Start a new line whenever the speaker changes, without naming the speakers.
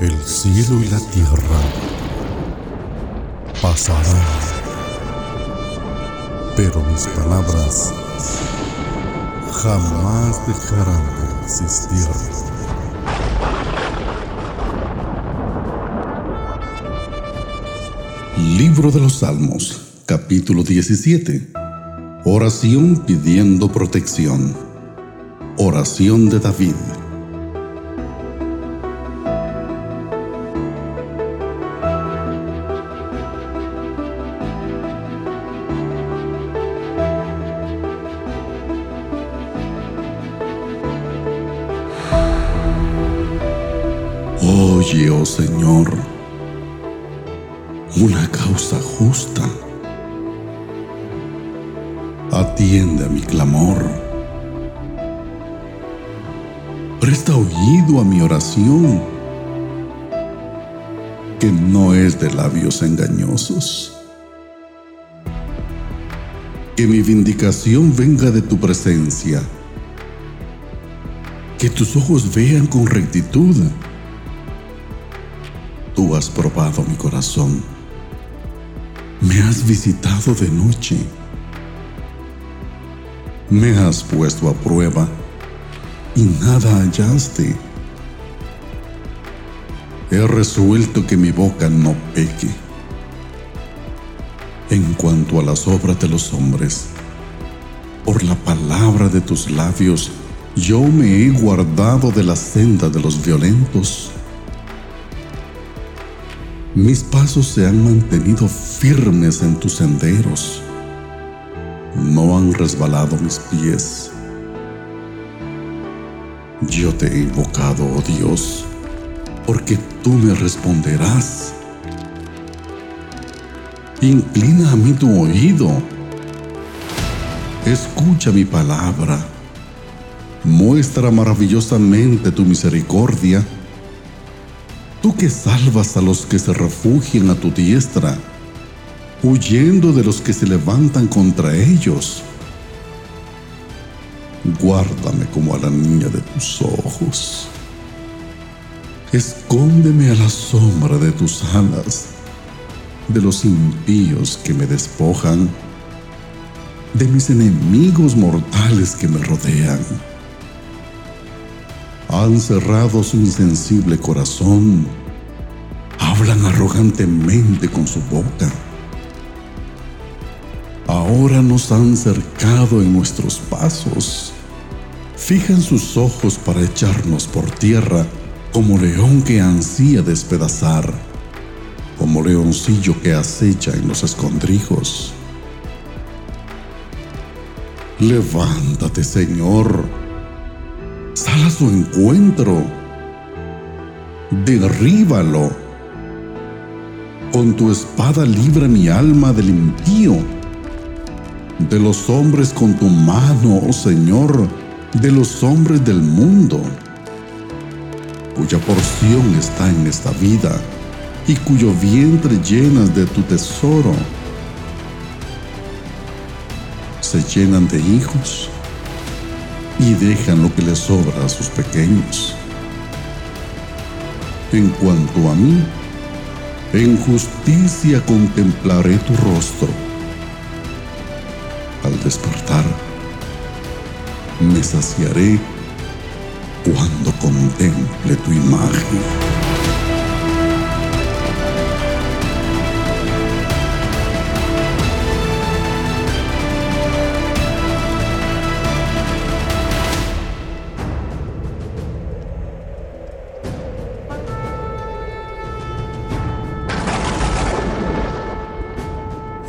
El cielo y la tierra pasarán, pero mis palabras jamás dejarán de existir.
Libro de los Salmos, capítulo 17. Oración pidiendo protección. Oración de David. Oye, oh Señor, una causa justa. Atiende a mi clamor. Presta oído a mi oración, que no es de labios engañosos. Que mi vindicación venga de tu presencia. Que tus ojos vean con rectitud Tú has probado mi corazón. Me has visitado de noche. Me has puesto a prueba y nada hallaste. He resuelto que mi boca no peque. En cuanto a las obras de los hombres, por la palabra de tus labios, yo me he guardado de la senda de los violentos mis pasos se han mantenido firmes en tus senderos. No han resbalado mis pies. Yo te he invocado, oh Dios, porque tú me responderás. Inclina a mí tu oído. Escucha mi palabra. Muestra maravillosamente tu misericordia Tú que salvas a los que se refugian a tu diestra, huyendo de los que se levantan contra ellos. Guárdame como a la niña de tus ojos. Escóndeme a la sombra de tus alas, de los impíos que me despojan, de mis enemigos mortales que me rodean han cerrado su insensible corazón, hablan arrogantemente con su boca. Ahora nos han cercado en nuestros pasos, fijan sus ojos para echarnos por tierra como león que ansía despedazar, como leoncillo que acecha en los escondrijos. Levántate, Señor, a su encuentro. Derríbalo. Con tu espada libra mi alma del impío. De los hombres con tu mano, oh Señor, de los hombres del mundo, cuya porción está en esta vida y cuyo vientre llenas de tu tesoro. Se llenan de hijos y dejan lo que les sobra a sus pequeños. En cuanto a mí, en justicia contemplaré tu rostro. Al despertar, me saciaré cuando contemple tu imagen.